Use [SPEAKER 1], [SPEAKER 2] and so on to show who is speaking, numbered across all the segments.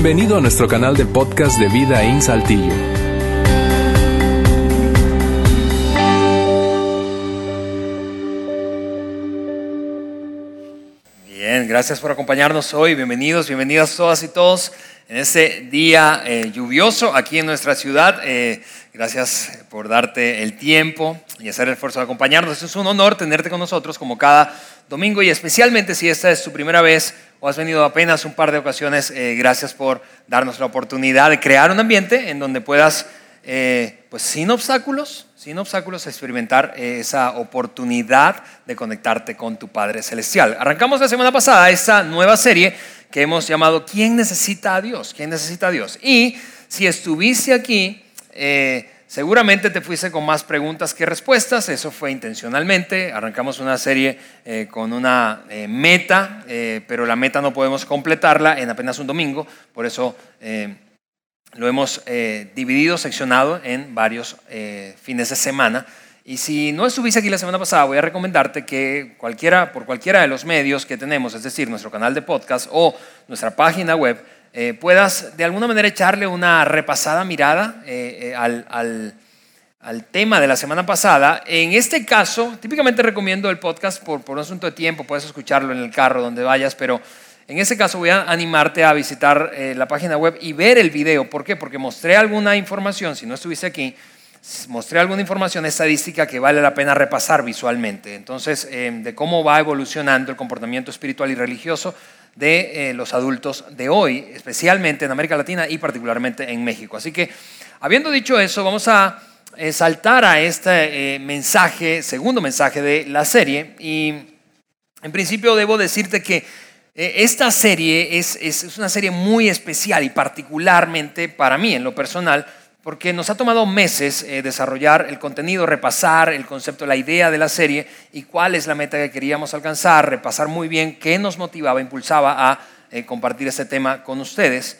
[SPEAKER 1] Bienvenido a nuestro canal de podcast de Vida en Saltillo.
[SPEAKER 2] Bien, gracias por acompañarnos hoy. Bienvenidos, bienvenidas todas y todos en este día eh, lluvioso aquí en nuestra ciudad. Eh, gracias por darte el tiempo y hacer el esfuerzo de acompañarnos. Es un honor tenerte con nosotros como cada domingo y especialmente si esta es tu primera vez o has venido apenas un par de ocasiones, eh, gracias por darnos la oportunidad de crear un ambiente en donde puedas, pues sin obstáculos, sin obstáculos, experimentar esa oportunidad de conectarte con tu Padre Celestial. Arrancamos la semana pasada esta nueva serie que hemos llamado ¿Quién necesita a Dios? ¿Quién necesita a Dios? Y si estuviste aquí, eh, seguramente te fuiste con más preguntas que respuestas, eso fue intencionalmente, arrancamos una serie eh, con una eh, meta, pero la meta no podemos completarla en apenas un domingo, por eso lo hemos dividido, seccionado en varios fines de semana. Y si no estuviste aquí la semana pasada, voy a recomendarte que cualquiera, por cualquiera de los medios que tenemos, es decir, nuestro canal de podcast o nuestra página web, eh, puedas de alguna manera echarle una repasada mirada eh, eh, al, al, al, tema de la semana pasada. En este caso, típicamente recomiendo el podcast por, por un asunto de tiempo, puedes escucharlo en el carro, donde vayas, pero en este caso voy a animarte a visitar la página web y ver el video. ¿Por qué? Porque mostré alguna información, si no estuviste aquí, mostré alguna información estadística que vale la pena repasar visualmente. Entonces, eh, de cómo va evolucionando el comportamiento espiritual y religioso de eh, los adultos de hoy, especialmente en América Latina y particularmente en México. Así que, habiendo dicho eso, vamos a eh, saltar a este mensaje, segundo mensaje de la serie. Y en principio debo decirte que esta serie es, es una serie muy especial y particularmente para mí, en lo personal, porque nos ha tomado meses eh, desarrollar el contenido, repasar el concepto, la idea de la serie y cuál es la meta que queríamos alcanzar, repasar muy bien qué nos motivaba, impulsaba a eh, compartir este tema con ustedes.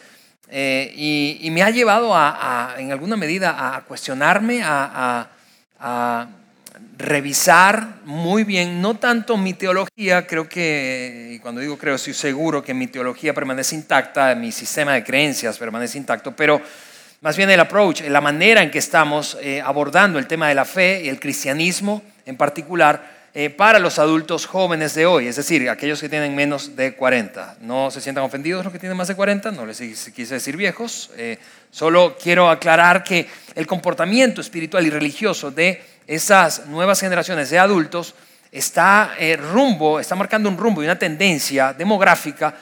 [SPEAKER 2] Eh, y, me ha llevado a, en alguna medida a cuestionarme, a, a, revisar muy bien, no tanto mi teología, creo que, y cuando digo creo, estoy seguro que mi teología permanece intacta, mi sistema de creencias permanece intacto, pero más bien el approach, la manera en que estamos eh, abordando el tema de la fe y el cristianismo en particular eh, para los adultos jóvenes de hoy, es decir, aquellos que tienen menos de 40. No se sientan ofendidos los que tienen más de 40, no les quise decir viejos, eh, solo quiero aclarar que el comportamiento espiritual y religioso de esas nuevas generaciones de adultos está rumbo, está marcando un rumbo y una tendencia demográfica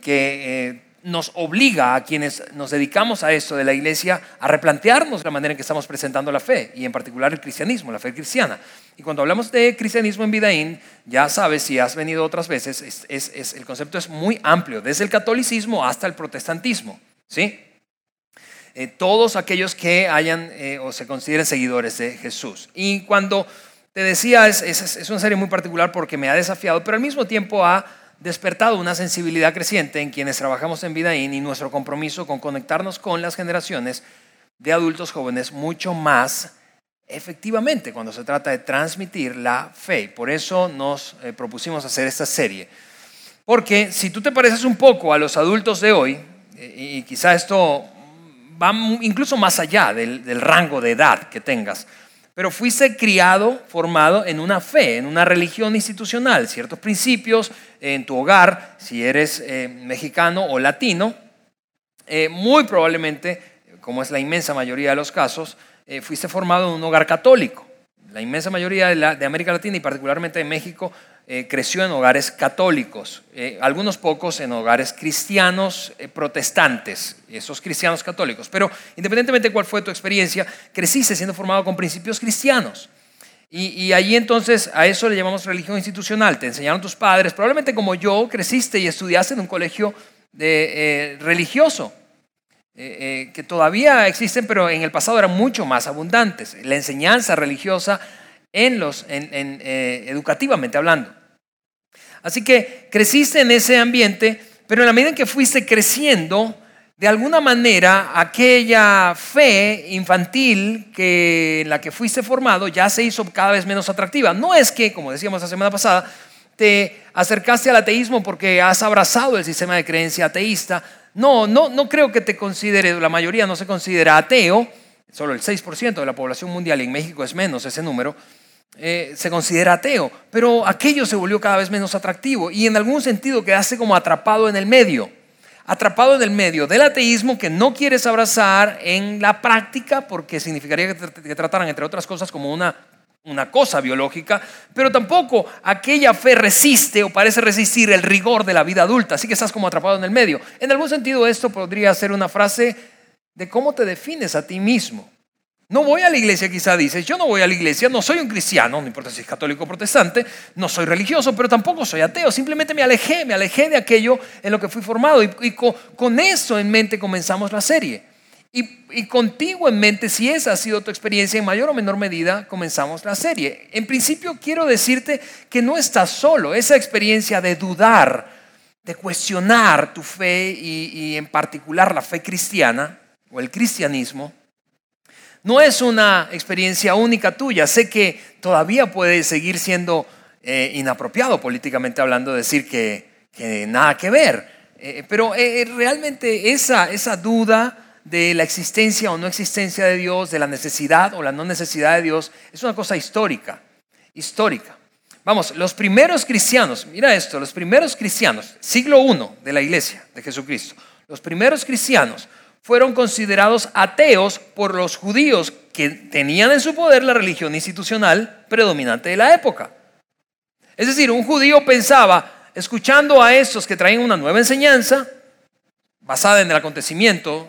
[SPEAKER 2] que nos obliga a quienes nos dedicamos a esto de la iglesia a replantearnos la manera en que estamos presentando la fe y en particular el cristianismo, la fe cristiana. Y cuando hablamos de cristianismo en Vidaín, ya sabes, si has venido otras veces, es, el concepto es muy amplio, desde el catolicismo hasta el protestantismo. ¿sí? Eh, todos aquellos que hayan eh, o se consideren seguidores de Jesús. Y cuando te decía, es, es una serie muy particular porque me ha desafiado, pero al mismo tiempo ha despertado una sensibilidad creciente en quienes trabajamos en Vidaín y nuestro compromiso con conectarnos con las generaciones de adultos jóvenes mucho más efectivamente cuando se trata de transmitir la fe. Por eso nos eh, propusimos hacer esta serie. Porque si tú te pareces un poco a los adultos de hoy, eh, y quizá esto va incluso más allá del rango de edad que tengas, pero fuiste criado, formado en una fe, en una religión institucional, ciertos principios en tu hogar, si eres eh, mexicano o latino, eh, muy probablemente, como es la inmensa mayoría de los casos, eh, fuiste formado en un hogar católico. La inmensa mayoría de, América Latina y particularmente de México eh, creció en hogares católicos, eh, algunos pocos en hogares cristianos eh, protestantes, esos cristianos católicos. Pero independientemente de cuál fue tu experiencia, creciste siendo formado con principios cristianos. Y, y ahí entonces a eso le llamamos religión institucional. Te enseñaron tus padres, probablemente como yo, creciste y estudiaste en un colegio religioso. Que todavía existen, pero en el pasado eran mucho más abundantes. La enseñanza religiosa en los, eh, educativamente hablando. Así que creciste en ese ambiente, pero en la medida en que fuiste creciendo, de alguna manera aquella fe infantil que, en la que fuiste formado ya se hizo cada vez menos atractiva. No es que, como decíamos la semana pasada, te acercaste al ateísmo porque has abrazado el sistema de creencia ateísta, No, no, no creo que te considere, la mayoría no se considera ateo, solo el 6% de la población mundial, en México es menos ese número, eh, se considera ateo, pero aquello se volvió cada vez menos atractivo y en algún sentido quedaste como atrapado en el medio, atrapado en el medio del ateísmo que no quieres abrazar en la práctica porque significaría que, que trataran entre otras cosas como una una cosa biológica, pero tampoco aquella fe resiste o parece resistir el rigor de la vida adulta, así que estás como atrapado en el medio. En algún sentido esto podría ser una frase de cómo te defines a ti mismo. No voy a la iglesia, quizá dices, yo no voy a la iglesia, no soy un cristiano, no importa si es católico o protestante, no soy religioso, pero tampoco soy ateo, simplemente me alejé, me alejé de aquello en lo que fui formado y, con eso en mente comenzamos la serie. Y, contigo en mente, si esa ha sido tu experiencia, en mayor o menor medida, comenzamos la serie. En principio, quiero decirte que no estás solo. Esa experiencia de dudar, de cuestionar tu fe y, en particular la fe cristiana o el cristianismo, no es una experiencia única tuya. Sé que todavía puede seguir siendo eh, inapropiado políticamente hablando decir que, nada que ver. Eh, pero eh, realmente esa, esa duda de la existencia o no existencia de Dios, de la necesidad o la no necesidad de Dios, es una cosa histórica, histórica. Vamos, los primeros cristianos, mira esto, los primeros cristianos, siglo I de la iglesia de Jesucristo, los primeros cristianos fueron considerados ateos por los judíos que tenían en su poder la religión institucional predominante de la época. Es decir, un judío pensaba, escuchando a estos que traen una nueva enseñanza, basada en el acontecimiento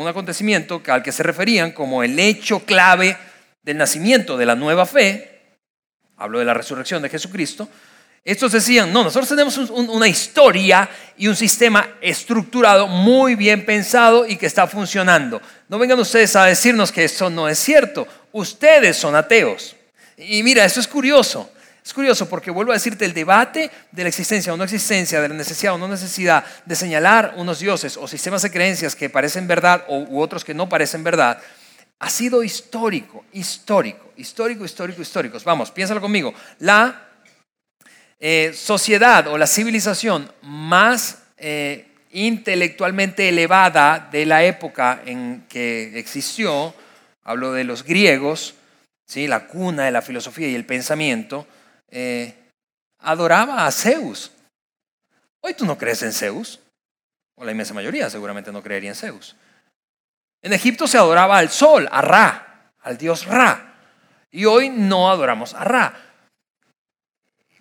[SPEAKER 2] un acontecimiento al que se referían como el hecho clave del nacimiento de la nueva fe, hablo de la resurrección de Jesucristo, estos decían, no, nosotros tenemos una historia y un sistema estructurado muy bien pensado y que está funcionando. No vengan ustedes a decirnos que eso no es cierto. Ustedes son ateos. Y mira, eso es curioso. Es curioso porque vuelvo a decirte, el debate de la existencia o no existencia, de la necesidad o no necesidad de señalar unos dioses o sistemas de creencias que parecen verdad o, u otros que no parecen verdad, ha sido histórico, histórico, histórico, histórico, histórico. Vamos, piénsalo conmigo. La eh, sociedad o la civilización más eh, intelectualmente elevada de la época en que existió, hablo de los griegos, ¿sí? la cuna de la filosofía y el pensamiento, eh, adoraba a Zeus. Hoy tú no crees en Zeus, o la inmensa mayoría seguramente no creería en Zeus. En Egipto se adoraba al sol, a Ra, al dios Ra. Y hoy no adoramos a Ra.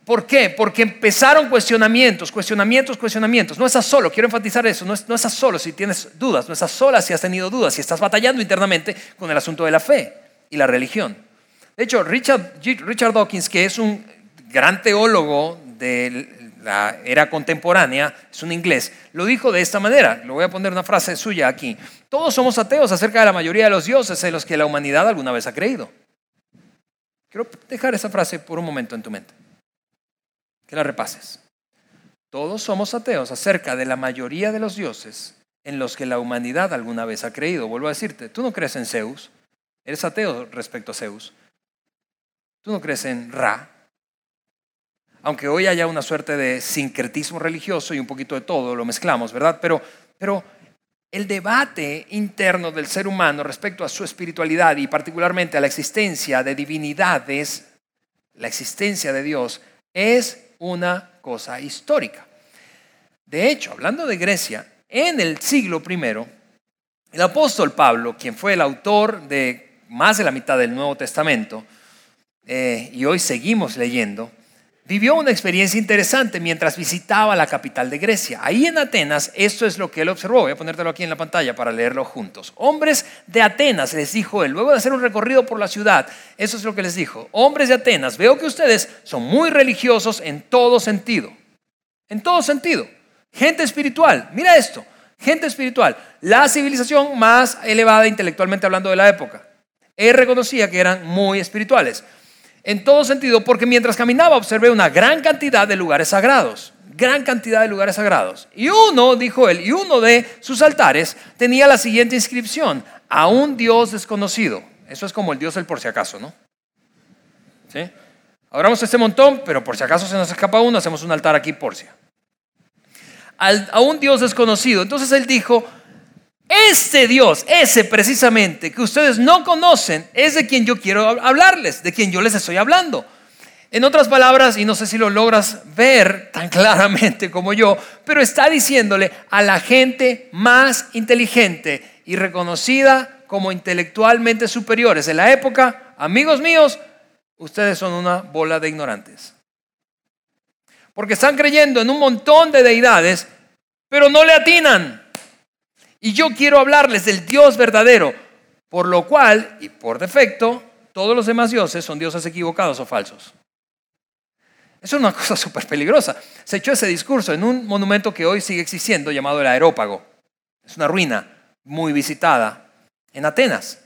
[SPEAKER 2] ¿Por qué? Porque empezaron cuestionamientos, cuestionamientos, cuestionamientos. No estás solo, quiero enfatizar eso, no, no estás solo si tienes dudas, no estás sola si has tenido dudas, si estás batallando internamente con el asunto de la fe y la religión. De hecho, Richard, Richard Dawkins, que es un gran teólogo de la era contemporánea, es un inglés, lo dijo de esta manera. Lo voy a poner una frase suya aquí. Todos somos ateos acerca de la mayoría de los dioses en los que la humanidad alguna vez ha creído. Quiero dejar esa frase por un momento en tu mente. Que la repases. Todos somos ateos acerca de la mayoría de los dioses en los que la humanidad alguna vez ha creído. Vuelvo a decirte, tú no crees en Zeus, eres ateo respecto a Zeus. Tú no crees en Ra, aunque hoy haya una suerte de sincretismo religioso y un poquito de todo, lo mezclamos, ¿verdad? Pero, pero el debate interno del ser humano respecto a su espiritualidad y particularmente a la existencia de divinidades, la existencia de Dios, es una cosa histórica. De hecho, hablando de Grecia, en el siglo I, el apóstol Pablo, quien fue el autor de más de la mitad del Nuevo Testamento, eh, y hoy seguimos leyendo, vivió una experiencia interesante mientras visitaba la capital de Grecia. Ahí en Atenas, esto es lo que él observó. Voy a ponértelo aquí en la pantalla para leerlo juntos. Hombres de Atenas, les dijo él, luego de hacer un recorrido por la ciudad, eso es lo que les dijo. Hombres de Atenas, veo que ustedes son muy religiosos en todo sentido. En todo sentido. Gente espiritual. Mira esto. Gente espiritual. La civilización más elevada intelectualmente hablando de la época. Él reconocía que eran muy espirituales. En todo sentido, porque mientras caminaba observé una gran cantidad de lugares sagrados, gran cantidad de lugares sagrados. Y uno, dijo él, y uno de sus altares tenía la siguiente inscripción, a un Dios desconocido. Eso es como el Dios del por si acaso, ¿no? ¿Sí? Adoramos este montón, pero por si acaso se nos escapa uno, hacemos un altar aquí por si. a un Dios desconocido. Entonces él dijo, este Dios, ese precisamente que ustedes no conocen, es de quien yo quiero hablarles, de quien yo les estoy hablando. En otras palabras, y no sé si lo logras ver tan claramente como yo, pero está diciéndole a la gente más inteligente y reconocida como intelectualmente superiores en la época, amigos míos, ustedes son una bola de ignorantes. Porque están creyendo en un montón de deidades, pero no le atinan. Y yo quiero hablarles del Dios verdadero, por lo cual, y por defecto, todos los demás dioses son dioses equivocados o falsos. Es una cosa súper peligrosa. Se echó ese discurso en un monumento que hoy sigue existiendo llamado el Aerópago. Es una ruina muy visitada en Atenas.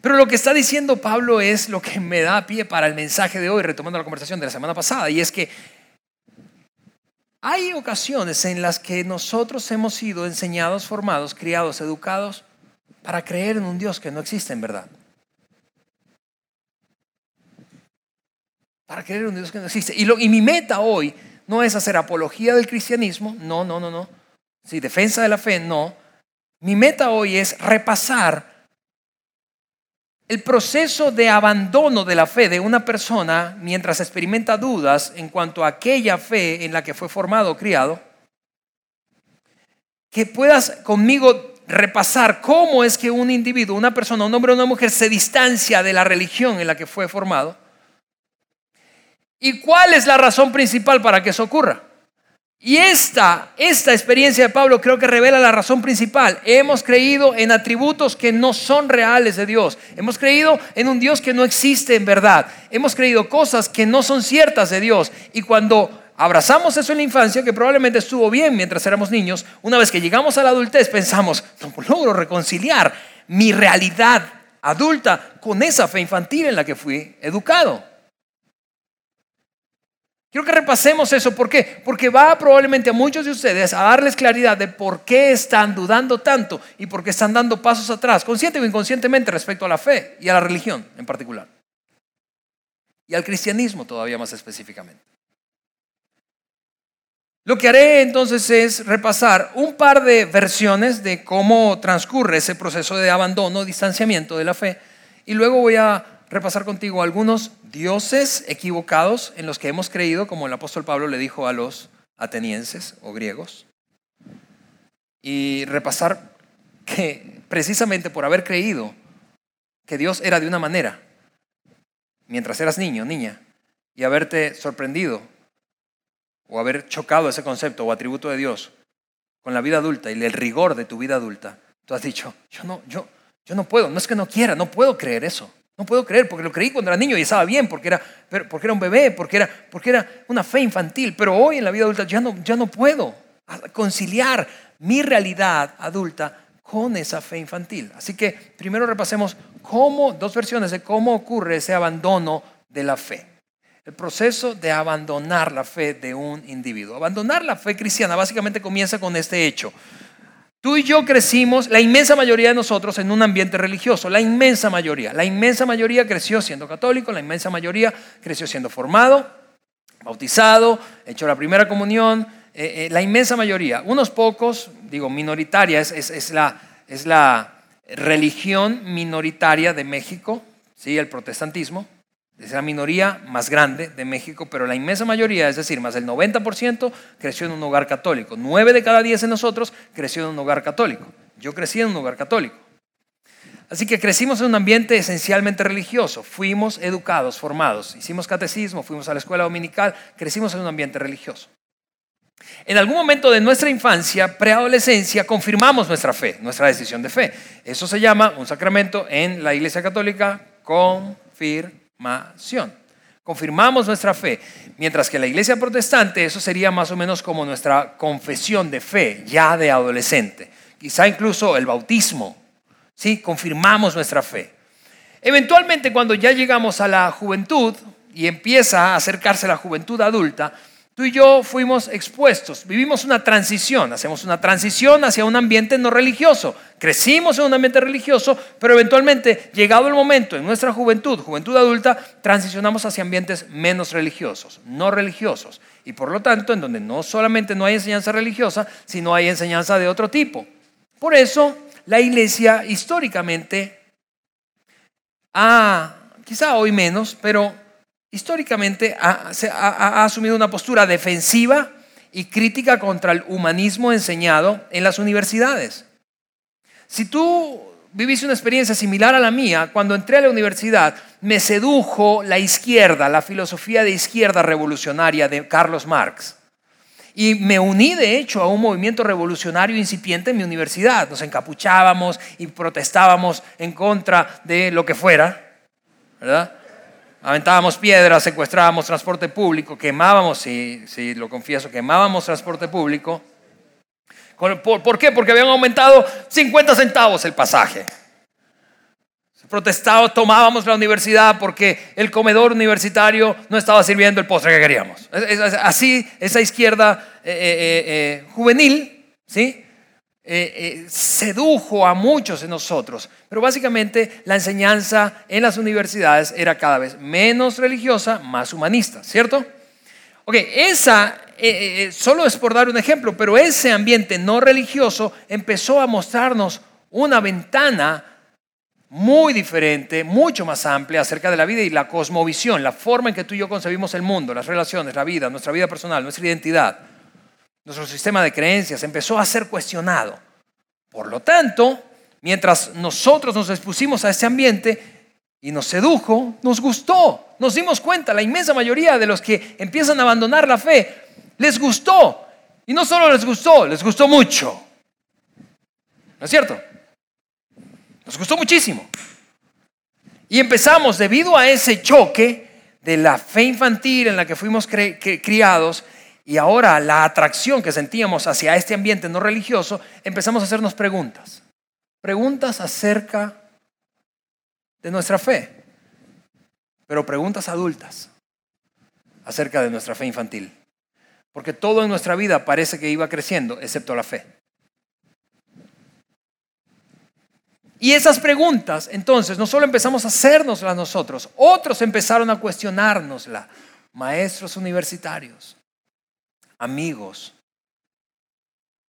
[SPEAKER 2] Pero lo que está diciendo Pablo es lo que me da pie para el mensaje de hoy, retomando la conversación de la semana pasada, y es que hay ocasiones en las que nosotros hemos sido enseñados, formados, criados, educados para creer en un Dios que no existe en verdad. para creer en un Dios que no existe. Y, y mi meta hoy no es hacer apología del cristianismo, no, no, no, no. Sí, defensa de la fe, no. Mi meta hoy es repasar el proceso de abandono de la fe de una persona mientras experimenta dudas en cuanto a aquella fe en la que fue formado o criado. Que puedas conmigo repasar cómo es que un individuo, una persona, un hombre o una mujer se distancia de la religión en la que fue formado ¿Y cuál es la razón principal para que eso ocurra? Y esta, esta experiencia de Pablo creo que revela la razón principal. Hemos creído en atributos que no son reales de Dios. Hemos creído en un Dios que no existe en verdad. Hemos creído cosas que no son ciertas de Dios. Y cuando abrazamos eso en la infancia, que probablemente estuvo bien mientras éramos niños, una vez que llegamos a la adultez pensamos, no logro reconciliar mi realidad adulta con esa fe infantil en la que fui educado. Quiero que repasemos eso. ¿Por qué? Porque va probablemente a muchos de ustedes a darles claridad de por qué están dudando tanto y por qué están dando pasos atrás, consciente o inconscientemente, respecto a la fe y a la religión en particular. Y al cristianismo todavía más específicamente. Lo que haré entonces es repasar un par de versiones de cómo transcurre ese proceso de abandono, distanciamiento de la fe, y luego voy a repasar contigo algunos dioses equivocados en los que hemos creído, como el apóstol Pablo le dijo a los atenienses o griegos, y repasar que precisamente por haber creído que Dios era de una manera, mientras eras niño, niña, y haberte sorprendido o haber chocado ese concepto o atributo de Dios con la vida adulta y el rigor de tu vida adulta, tú has dicho, yo no, yo, yo no puedo, no es que no quiera, no puedo creer eso. No puedo creer, porque lo creí cuando era niño y estaba bien, porque era, porque era un bebé, porque era, porque era una fe infantil. Pero hoy en la vida adulta ya no, ya no puedo conciliar mi realidad adulta con esa fe infantil. Así que primero repasemos cómo, dos versiones de cómo ocurre ese abandono de la fe. El proceso de abandonar la fe de un individuo. Abandonar la fe cristiana básicamente comienza con este hecho. Tú y yo crecimos, la inmensa mayoría de nosotros, en un ambiente religioso, la inmensa mayoría. La inmensa mayoría creció siendo católico, la inmensa mayoría creció siendo formado, bautizado, hecho la primera comunión, eh, eh, la inmensa mayoría. Unos pocos, digo, minoritaria, es, la, es la religión minoritaria de México, ¿sí? el protestantismo, es la minoría más grande de México, pero la inmensa mayoría, es decir, más del 90%, creció en un hogar católico. Nueve de cada diez de nosotros creció en un hogar católico. Yo crecí en un hogar católico. Así que crecimos en un ambiente esencialmente religioso. Fuimos educados, formados. Hicimos catecismo, fuimos a la escuela dominical, crecimos en un ambiente religioso. En algún momento de nuestra infancia, preadolescencia, confirmamos nuestra fe, nuestra decisión de fe. Eso se llama un sacramento en la Iglesia Católica, confirmación Confirmamos nuestra fe. Mientras que la iglesia protestante, eso sería más o menos como nuestra confesión de fe, ya de adolescente. Quizá incluso el bautismo. ¿sí? Confirmamos nuestra fe. Eventualmente, cuando ya llegamos a la juventud y empieza a acercarse la juventud adulta, tú y yo fuimos expuestos, vivimos una transición, hacemos una transición hacia un ambiente no religioso. Crecimos en un ambiente religioso, pero eventualmente, llegado el momento en nuestra juventud, juventud adulta, transicionamos hacia ambientes menos religiosos, no religiosos. Y por lo tanto, en donde no solamente no hay enseñanza religiosa, sino hay enseñanza de otro tipo. Por eso, la iglesia históricamente ha, quizá hoy menos, pero históricamente ha, ha, asumido una postura defensiva y crítica contra el humanismo enseñado en las universidades. Si tú viviste una experiencia similar a la mía, cuando entré a la universidad me sedujo la izquierda, la filosofía de izquierda revolucionaria de Carlos Marx. Y me uní, de hecho, a un movimiento revolucionario incipiente en mi universidad. Nos encapuchábamos y protestábamos en contra de lo que fuera, ¿verdad? Aventábamos piedras, secuestrábamos transporte público, quemábamos, sí, sí, lo confieso, quemábamos transporte público. ¿Por, qué? Porque habían aumentado 50 centavos el pasaje. Protestado, tomábamos la universidad porque el comedor universitario no estaba sirviendo el postre que queríamos. Así, esa izquierda eh, eh, eh, juvenil, ¿sí? Eh, eh, sedujo a muchos de nosotros. Pero básicamente la enseñanza en las universidades era cada vez menos religiosa, más humanista, ¿cierto? Ok, esa, eh, solo es por dar un ejemplo, pero ese ambiente no religioso empezó a mostrarnos una ventana muy diferente, mucho más amplia acerca de la vida y la cosmovisión, la forma en que tú y yo concebimos el mundo, las relaciones, la vida, nuestra vida personal, nuestra identidad nuestro sistema de creencias empezó a ser cuestionado. Por lo tanto, mientras nosotros nos expusimos a ese ambiente y nos sedujo, nos gustó, nos dimos cuenta, la inmensa mayoría de los que empiezan a abandonar la fe, les gustó. Y no solo les gustó, les gustó mucho. ¿No es cierto? Nos gustó muchísimo. Y empezamos, debido a ese choque de la fe infantil en la que fuimos criados, y ahora la atracción que sentíamos hacia este ambiente no religioso, empezamos a hacernos preguntas. Preguntas acerca de nuestra fe, pero preguntas adultas acerca de nuestra fe infantil. Porque todo en nuestra vida parece que iba creciendo, excepto la fe. Y esas preguntas, entonces, no solo empezamos a hacernoslas nosotros, otros empezaron a cuestionárnosla. Maestros universitarios, amigos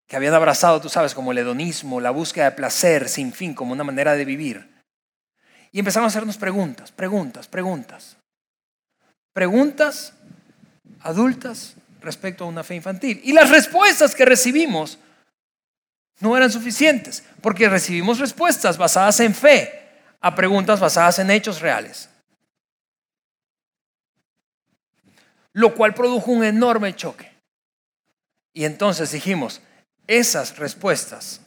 [SPEAKER 2] que habían abrazado, tú sabes, como el hedonismo, la búsqueda de placer sin fin, como una manera de vivir. Y empezamos a hacernos preguntas, preguntas, preguntas. Preguntas adultas respecto a una fe infantil. Y las respuestas que recibimos no eran suficientes, porque recibimos respuestas basadas en fe a preguntas basadas en hechos reales. Lo cual produjo un enorme choque. Y entonces dijimos, esas respuestas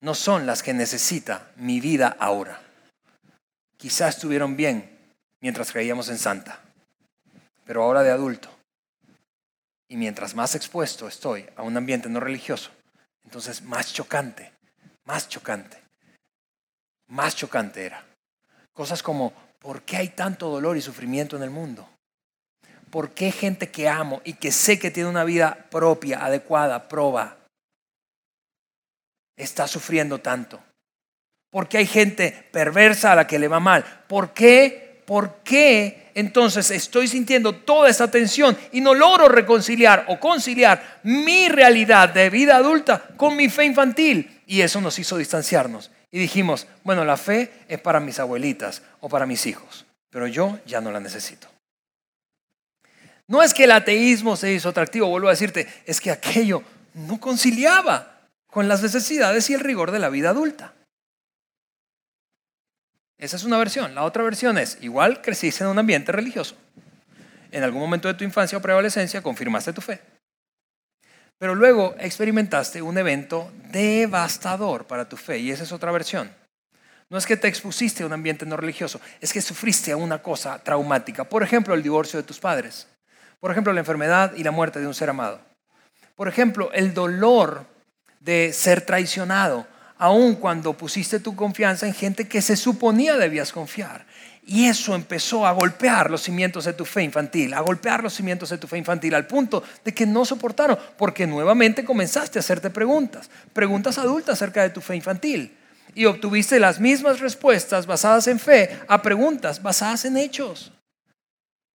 [SPEAKER 2] no son las que necesita mi vida ahora. Quizás estuvieron bien mientras creíamos en Santa, pero ahora de adulto. Y mientras más expuesto estoy a un ambiente no religioso, entonces más chocante, más chocante, más chocante era. Cosas como, ¿por qué hay tanto dolor y sufrimiento en el mundo? ¿Por qué gente que amo y que sé que tiene una vida propia, adecuada, proba, está sufriendo tanto? ¿Por qué hay gente perversa a la que le va mal? ¿Por qué? ¿Por qué entonces estoy sintiendo toda esa tensión y no logro reconciliar o conciliar mi realidad de vida adulta con mi fe infantil? Y eso nos hizo distanciarnos. Y dijimos, bueno, la fe es para mis abuelitas o para mis hijos, pero yo ya no la necesito. No es que el ateísmo se hizo atractivo, vuelvo a decirte, es que aquello no conciliaba con las necesidades y el rigor de la vida adulta. Esa es una versión. La otra versión es, igual creciste en un ambiente religioso. En algún momento de tu infancia o preadolescencia confirmaste tu fe. Pero luego experimentaste un evento devastador para tu fe y esa es otra versión. No es que te expusiste a un ambiente no religioso, es que sufriste a una cosa traumática. Por ejemplo, el divorcio de tus padres. Por ejemplo, la enfermedad y la muerte de un ser amado. Por ejemplo, el dolor de ser traicionado, aun cuando pusiste tu confianza en gente que se suponía debías confiar. Y eso empezó a golpear los cimientos de tu fe infantil, a golpear los cimientos de tu fe infantil al punto de que no soportaron, porque nuevamente comenzaste a hacerte preguntas, preguntas adultas acerca de tu fe infantil. Y obtuviste las mismas respuestas basadas en fe a preguntas basadas en hechos.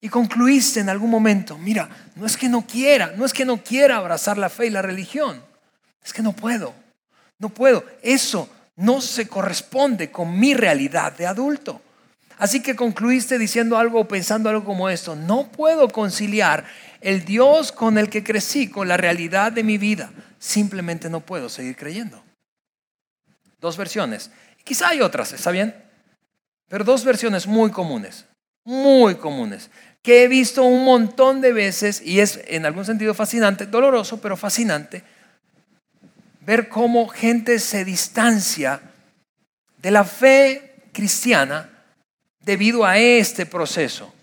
[SPEAKER 2] Y concluiste en algún momento, mira, no es que no quiera, no es que no quiera abrazar la fe y la religión, es que no puedo, no puedo. Eso no se corresponde con mi realidad de adulto. Así que concluiste diciendo algo o pensando algo como esto. No puedo conciliar el Dios con el que crecí con la realidad de mi vida. Simplemente no puedo seguir creyendo. Dos versiones. Quizá hay otras, ¿está bien? Pero dos versiones muy comunes, muy comunes, que he visto un montón de veces y es en algún sentido fascinante, doloroso, pero fascinante, ver cómo gente se distancia de la fe cristiana debido a este proceso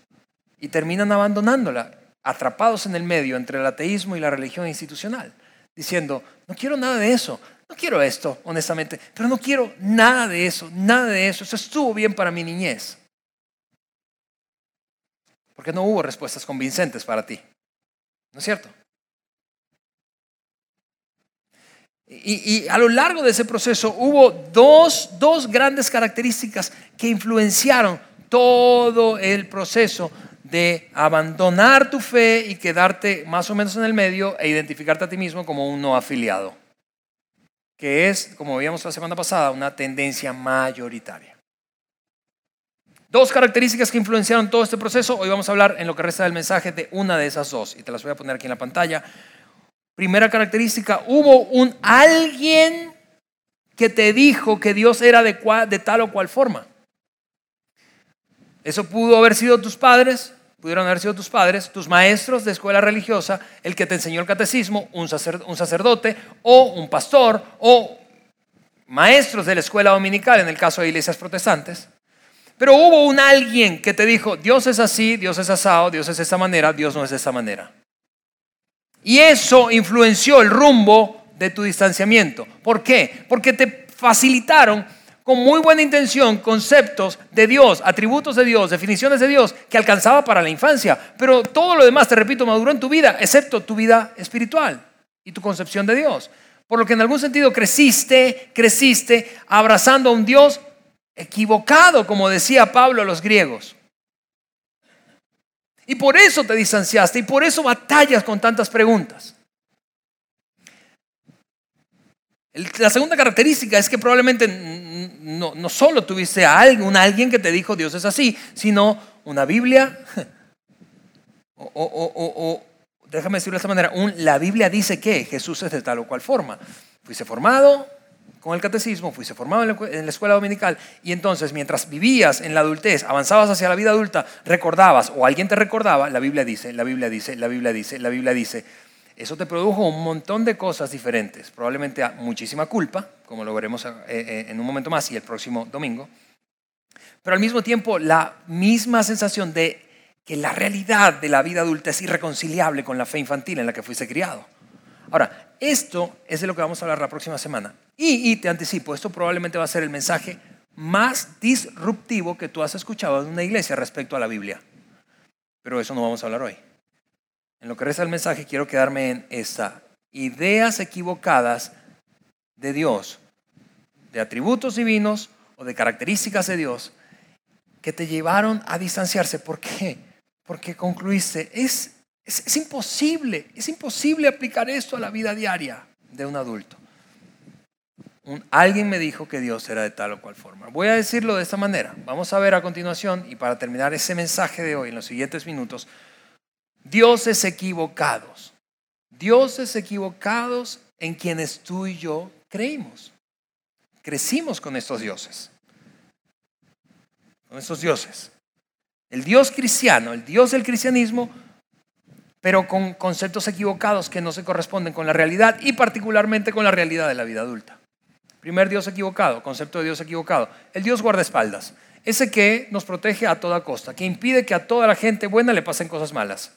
[SPEAKER 2] y terminan abandonándola, atrapados en el medio entre el ateísmo y la religión institucional, diciendo, no quiero nada de eso, no quiero esto, honestamente, pero no quiero nada de eso, nada de eso, eso estuvo bien para mi niñez. Porque no hubo respuestas convincentes para ti, ¿no es cierto? Y, a lo largo de ese proceso hubo dos, dos grandes características que influenciaron todo el proceso de abandonar tu fe y quedarte más o menos en el medio e identificarte a ti mismo como un no afiliado, que es, como veíamos la semana pasada, una tendencia mayoritaria. Dos características que influenciaron todo este proceso, hoy vamos a hablar en lo que resta del mensaje de una de esas dos, y te las voy a poner aquí en la pantalla. Primera característica, hubo un alguien que te dijo que Dios era de, de tal o cual forma. Eso pudo haber sido tus padres, pudieron haber sido tus padres, tus maestros de escuela religiosa, el que te enseñó el catecismo, un, sacerdote o un pastor o maestros de la escuela dominical en el caso de iglesias protestantes. Pero hubo un alguien que te dijo, Dios es así, Dios es asado, Dios es de esta manera, Dios no es de esta manera. Y eso influenció el rumbo de tu distanciamiento. ¿Por qué? Porque te facilitaron con muy buena intención conceptos de Dios, atributos de Dios, definiciones de Dios que alcanzaba para la infancia. Pero todo lo demás, te repito, maduró en tu vida, excepto tu vida espiritual y tu concepción de Dios. Por lo que en algún sentido creciste, creciste abrazando a un Dios equivocado, como decía Pablo a los griegos. Y por eso te distanciaste y por eso batallas con tantas preguntas. La segunda característica es que probablemente no, no solo tuviste a alguien, alguien que te dijo Dios es así, sino una Biblia, o, déjame decirlo de esta manera, la Biblia dice que Jesús es de tal o cual forma. Fuiste formado con el catecismo, fuiste formado en la escuela dominical y entonces mientras vivías en la adultez, avanzabas hacia la vida adulta, recordabas o alguien te recordaba, la Biblia dice, la Biblia dice, la Biblia dice, la Biblia dice. Eso te produjo un montón de cosas diferentes, probablemente muchísima culpa, como lo veremos eh, eh, en un momento más y el próximo domingo, pero al mismo tiempo la misma sensación de que la realidad de la vida adulta es irreconciliable con la fe infantil en la que fuiste criado. Ahora, esto es de lo que vamos a hablar la próxima semana. Y, te anticipo, esto probablemente va a ser el mensaje más disruptivo que tú has escuchado en una iglesia respecto a la Biblia. Pero eso no vamos a hablar hoy. En lo que resta del mensaje quiero quedarme en esta. Ideas equivocadas de Dios, de atributos divinos o de características de Dios que te llevaron a distanciarse. ¿Por qué? Porque concluiste, es, es, imposible, es imposible aplicar esto a la vida diaria de un adulto. alguien me dijo que Dios era de tal o cual forma. Voy a decirlo de esta manera. Vamos a ver a continuación y para terminar ese mensaje de hoy en los siguientes minutos, dioses equivocados. Dioses equivocados en quienes tú y yo creímos. Crecimos con estos dioses. Con estos dioses. El Dios cristiano, el Dios del cristianismo, pero con conceptos equivocados que no se corresponden con la realidad y particularmente con la realidad de la vida adulta. Primer Dios equivocado, concepto de Dios equivocado. El Dios guardaespaldas, ese que nos protege a toda costa, que impide que a toda la gente buena le pasen cosas malas.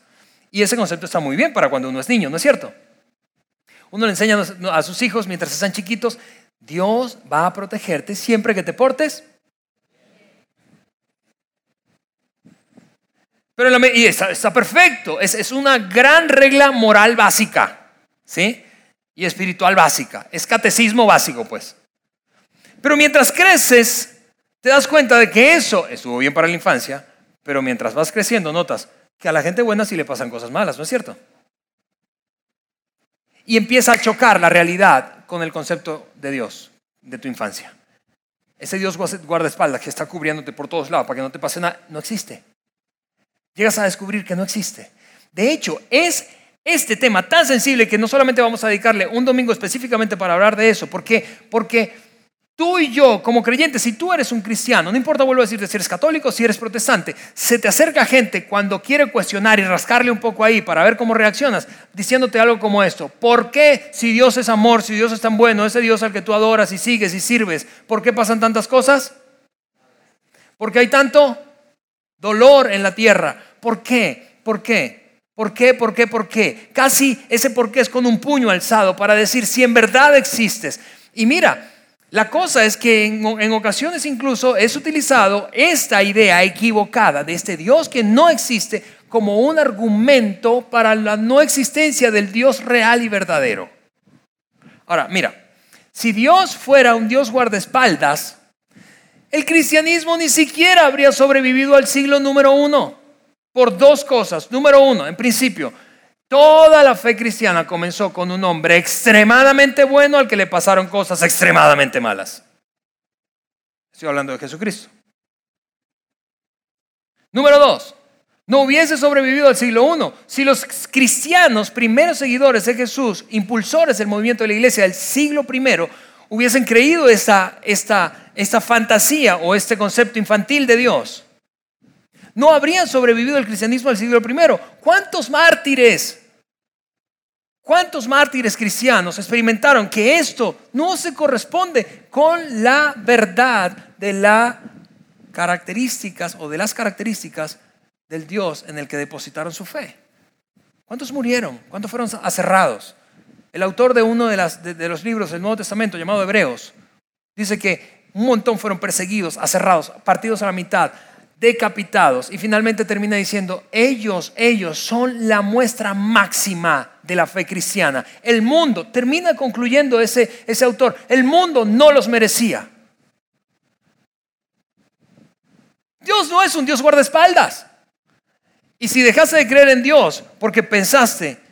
[SPEAKER 2] Y ese concepto está muy bien para cuando uno es niño, ¿no es cierto? Uno le enseña a sus hijos mientras están chiquitos, Dios va a protegerte siempre que te portes. Pero la, y está, perfecto, es, es una gran regla moral básica, ¿sí? Y espiritual básica, es catecismo básico, pues. Pero mientras creces, te das cuenta de que eso estuvo bien para la infancia, pero mientras vas creciendo notas que a la gente buena sí le pasan cosas malas, ¿no es cierto? Y empieza a chocar la realidad con el concepto de Dios de tu infancia. Ese Dios guardaespaldas que está cubriéndote por todos lados para que no te pase nada, no existe. Llegas a descubrir que no existe. De hecho, es este tema tan sensible que no solamente vamos a dedicarle un domingo específicamente para hablar de eso. ¿Por qué? Porque Tú y yo, como creyentes, si tú eres un cristiano, no importa, vuelvo a decirte, si eres católico, si eres protestante, se te acerca gente cuando quiere cuestionar y rascarle un poco ahí para ver cómo reaccionas, diciéndote algo como esto. ¿Por qué, si Dios es amor, si Dios es tan bueno, ese Dios al que tú adoras y sigues y sirves, ¿por qué pasan tantas cosas? Porque hay tanto dolor en la tierra. ¿Por qué? ¿Por qué? ¿Por qué? ¿Por qué? ¿Por qué? Casi ese por qué es con un puño alzado para decir si en verdad existes. Y mira, la cosa es que en, ocasiones incluso es utilizado esta idea equivocada de este Dios que no existe como un argumento para la no existencia del Dios real y verdadero. Ahora, mira, si Dios fuera un Dios guardaespaldas, el cristianismo ni siquiera habría sobrevivido al siglo número uno por dos cosas. Número uno, en principio, Toda la fe cristiana comenzó con un hombre extremadamente bueno al que le pasaron cosas extremadamente malas. Estoy hablando de Jesucristo. Número dos, no hubiese sobrevivido al siglo I si los cristianos, primeros seguidores de Jesús, impulsores del movimiento de la iglesia del siglo I, hubiesen creído esta, esta, esta fantasía o este concepto infantil de Dios. No habrían sobrevivido el cristianismo al siglo I. ¿Cuántos mártires ¿Cuántos mártires cristianos experimentaron que esto no se corresponde con la verdad de las características o de las características del Dios en el que depositaron su fe? ¿Cuántos murieron? ¿Cuántos fueron aserrados? El autor de uno de, los libros del Nuevo Testamento llamado Hebreos dice que un montón fueron perseguidos, aserrados, partidos a la mitad, decapitados. Y finalmente termina diciendo, ellos, ellos son la muestra máxima de la fe cristiana. El mundo, termina concluyendo ese, ese autor, el mundo no los merecía. Dios no es un Dios guardaespaldas. Y si dejaste de creer en Dios porque pensaste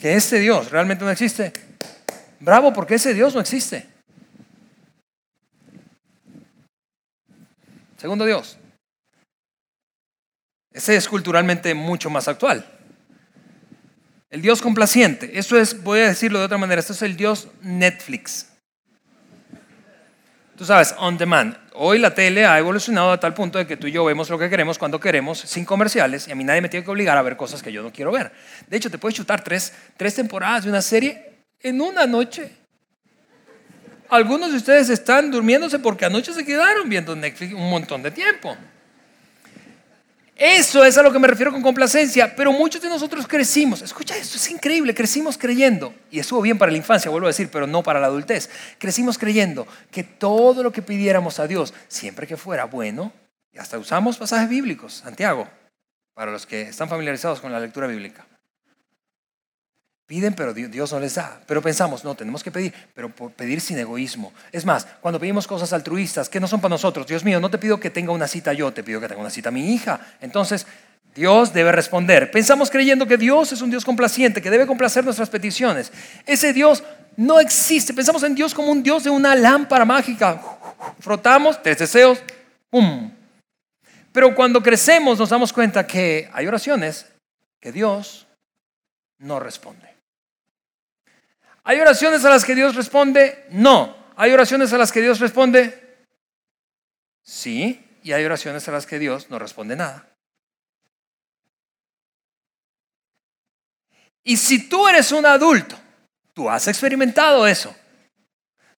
[SPEAKER 2] que ese Dios realmente no existe, bravo porque ese Dios no existe. Segundo Dios, ese es culturalmente mucho más actual. El Dios complaciente, eso es, voy a decirlo de otra manera, esto es el Dios Netflix. Tú sabes, on demand. Hoy la tele ha evolucionado a tal punto de que tú y yo vemos lo que queremos cuando queremos, sin comerciales, y a mí nadie me tiene que obligar a ver cosas que yo no quiero ver. De hecho, te puedes chutar tres, tres temporadas de una serie en una noche. Algunos de ustedes están durmiéndose porque anoche se quedaron viendo Netflix un montón de tiempo. Eso es a lo que me refiero con complacencia, pero muchos de nosotros crecimos, escucha esto, es increíble, crecimos creyendo, y estuvo bien para la infancia, vuelvo a decir, pero no para la adultez, crecimos creyendo que todo lo que pidiéramos a Dios, siempre que fuera bueno, y hasta usamos pasajes bíblicos, Santiago, para los que están familiarizados con la lectura bíblica. Piden, pero Dios no les da. Pero pensamos, no, tenemos que pedir, pero pedir sin egoísmo. Es más, cuando pedimos cosas altruistas que no son para nosotros, Dios mío, no te pido que tenga una cita yo, te pido que tenga una cita mi hija. Entonces, Dios debe responder. Pensamos creyendo que Dios es un Dios complaciente, que debe complacer nuestras peticiones. Ese Dios no existe. Pensamos en Dios como un Dios de una lámpara mágica. Frotamos, tres deseos, ¡pum! Pero cuando crecemos nos damos cuenta que hay oraciones que Dios no responde. ¿Hay oraciones a las que Dios responde? No. ¿Hay oraciones a las que Dios responde? Sí. Y hay oraciones a las que Dios no responde nada. Y si tú eres un adulto, tú has experimentado eso.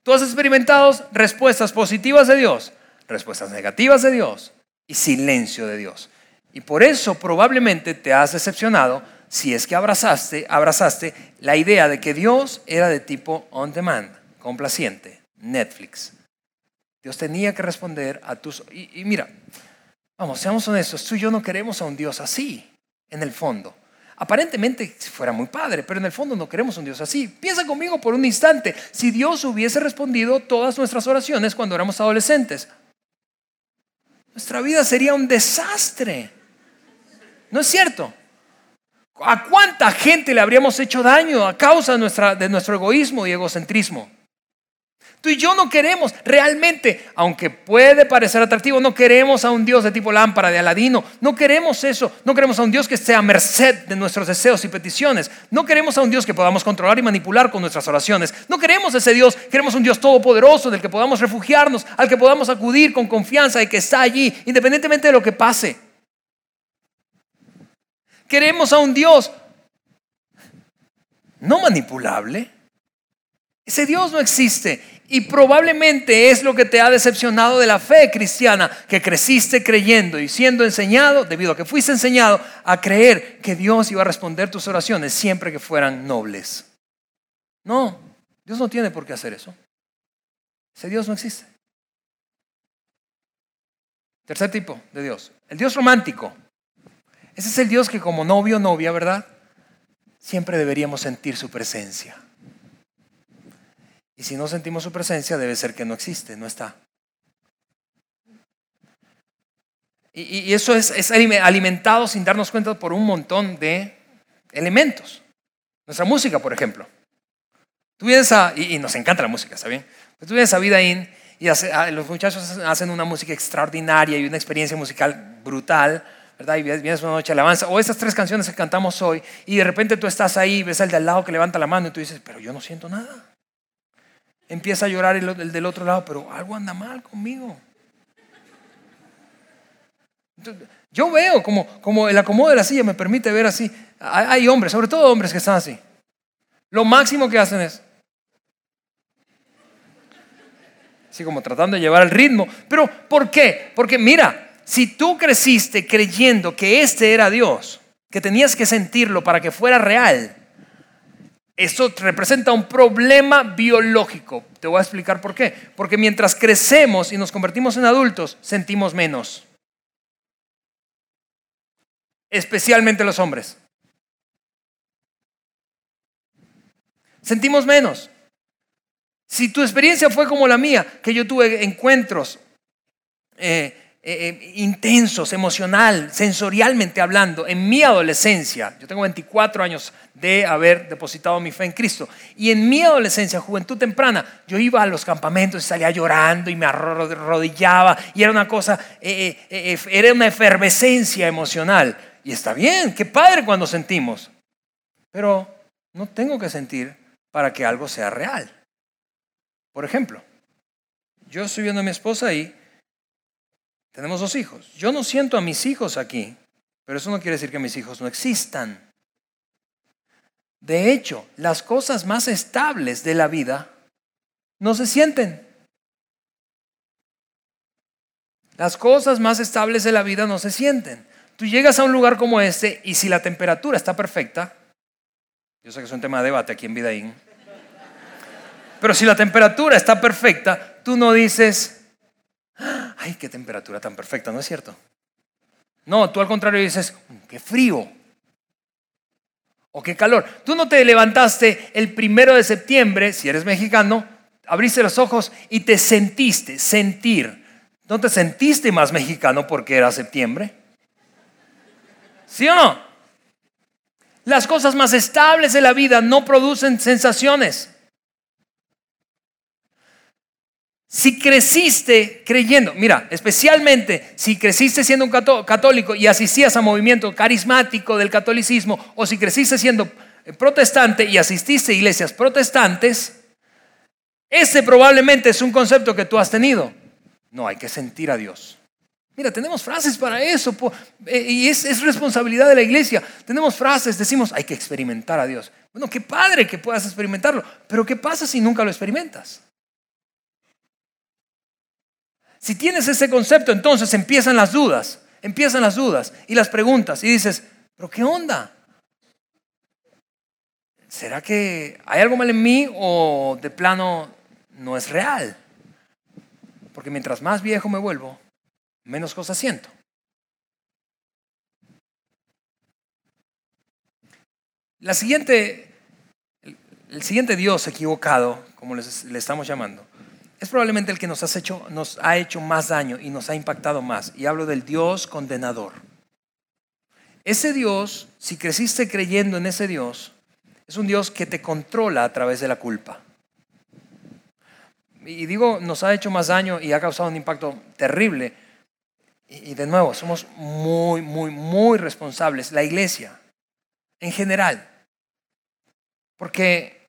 [SPEAKER 2] Tú has experimentado respuestas positivas de Dios, respuestas negativas de Dios y silencio de Dios. Y por eso probablemente te has decepcionado si es que abrazaste, abrazaste la idea de que Dios era de tipo on demand, complaciente, Netflix. Dios tenía que responder a tus... Y, mira, Vamos, seamos honestos, tú y yo no queremos a un Dios así, en el fondo. Aparentemente fuera muy padre, pero en el fondo no queremos un Dios así. Piensa conmigo por un instante, si Dios hubiese respondido todas nuestras oraciones cuando éramos adolescentes, nuestra vida sería un desastre. ¿No es cierto? ¿A cuánta gente le habríamos hecho daño a causa de, nuestro egoísmo y egocentrismo? Tú y yo no queremos realmente, aunque puede parecer atractivo, no queremos a un Dios de tipo lámpara, de Aladino. No queremos eso. No queremos a un Dios que esté a merced de nuestros deseos y peticiones. No queremos a un Dios que podamos controlar y manipular con nuestras oraciones. No queremos ese Dios. Queremos un Dios todopoderoso del que podamos refugiarnos, al que podamos acudir con confianza y que está allí, independientemente de lo que pase. Queremos a un Dios no manipulable. Ese Dios no existe. Y probablemente es lo que te ha decepcionado de la fe cristiana, que creciste creyendo y siendo enseñado, debido a que fuiste enseñado a creer que Dios iba a responder tus oraciones siempre que fueran nobles. No, Dios no tiene por qué hacer eso. Ese Dios no existe. Tercer tipo de Dios, el Dios romántico. Ese es el Dios que como novio o novia, ¿verdad? Siempre deberíamos sentir su presencia. Y si no sentimos su presencia, debe ser que no existe, no está. Y, eso es, alimentado sin darnos cuenta por un montón de elementos. Nuestra música, por ejemplo. Tú vienes a, y, nos encanta la música, ¿está bien? tú vienes a Vidaín y los muchachos hacen una música extraordinaria y una experiencia musical brutal, ¿verdad? Y vienes una noche de alabanza, o esas tres canciones que cantamos hoy, y de repente tú estás ahí, ves al de al lado que levanta la mano y tú dices, pero yo no siento nada empieza a llorar el, del otro lado, pero algo anda mal conmigo. yo veo como, como el acomodo de la silla me permite ver así. Hay, hombres, sobre todo hombres que están así. Lo máximo que hacen es, así como tratando de llevar el ritmo. Pero ¿por qué? Porque mira, si tú creciste creyendo que este era Dios, que tenías que sentirlo para que fuera real, eso representa un problema biológico. Te voy a explicar por qué. Porque mientras crecemos y nos convertimos en adultos, sentimos menos. Especialmente los hombres. Sentimos menos. Si tu experiencia fue como la mía, que yo tuve encuentros eh, eh, eh, intensos, emocional, sensorialmente hablando, en mi adolescencia, yo tengo 24 años de haber depositado mi fe en Cristo, y en mi adolescencia, juventud temprana, yo iba a los campamentos y salía llorando y me arrodillaba, y era una cosa, eh, era una efervescencia emocional. Y está bien, qué padre cuando sentimos, pero no tengo que sentir para que algo sea real. Por ejemplo, yo estoy viendo a mi esposa ahí, tenemos dos hijos. Yo no siento a mis hijos aquí, pero eso no quiere decir que mis hijos no existan. De hecho, las cosas más estables de la vida no se sienten. Las cosas más estables de la vida no se sienten. Tú llegas a un lugar como este y si la temperatura está perfecta, yo sé que es un tema de debate aquí en Vidaín, pero si la temperatura está perfecta, tú no dices, ay, qué temperatura tan perfecta, ¿no es cierto? No, tú al contrario dices, mm, qué frío. O qué calor. Tú no te levantaste el primero de septiembre, si eres mexicano, abriste los ojos y te sentiste, sentir. ¿No te sentiste más mexicano porque era septiembre? ¿Sí o no? Las cosas más estables de la vida no producen sensaciones. Si creciste creyendo, mira, especialmente si creciste siendo un católico y asistías a movimiento carismático del catolicismo, o si creciste siendo eh, protestante y asististe a iglesias protestantes, ese probablemente es un concepto que tú has tenido. No, hay que sentir a Dios. Mira, tenemos frases para eso eh, y es, es, responsabilidad de la iglesia. Tenemos frases, decimos, hay que experimentar a Dios. Bueno, qué padre que puedas experimentarlo, pero ¿qué pasa si nunca lo experimentas? Si tienes ese concepto, entonces empiezan las dudas, empiezan las dudas y las preguntas y dices, pero ¿qué onda? ¿Será que hay algo mal en mí o de plano no es real? Porque mientras más viejo me vuelvo, menos cosas siento. La siguiente, el siguiente Dios equivocado, como le estamos llamando, es probablemente el que nos, has hecho, nos ha hecho más daño y nos ha impactado más. Y hablo del Dios condenador. Ese Dios, si creciste creyendo en ese Dios, es un Dios que te controla a través de la culpa. Y digo, nos ha hecho más daño y ha causado un impacto terrible. Y de nuevo, somos muy, muy, muy responsables, la iglesia en general. Porque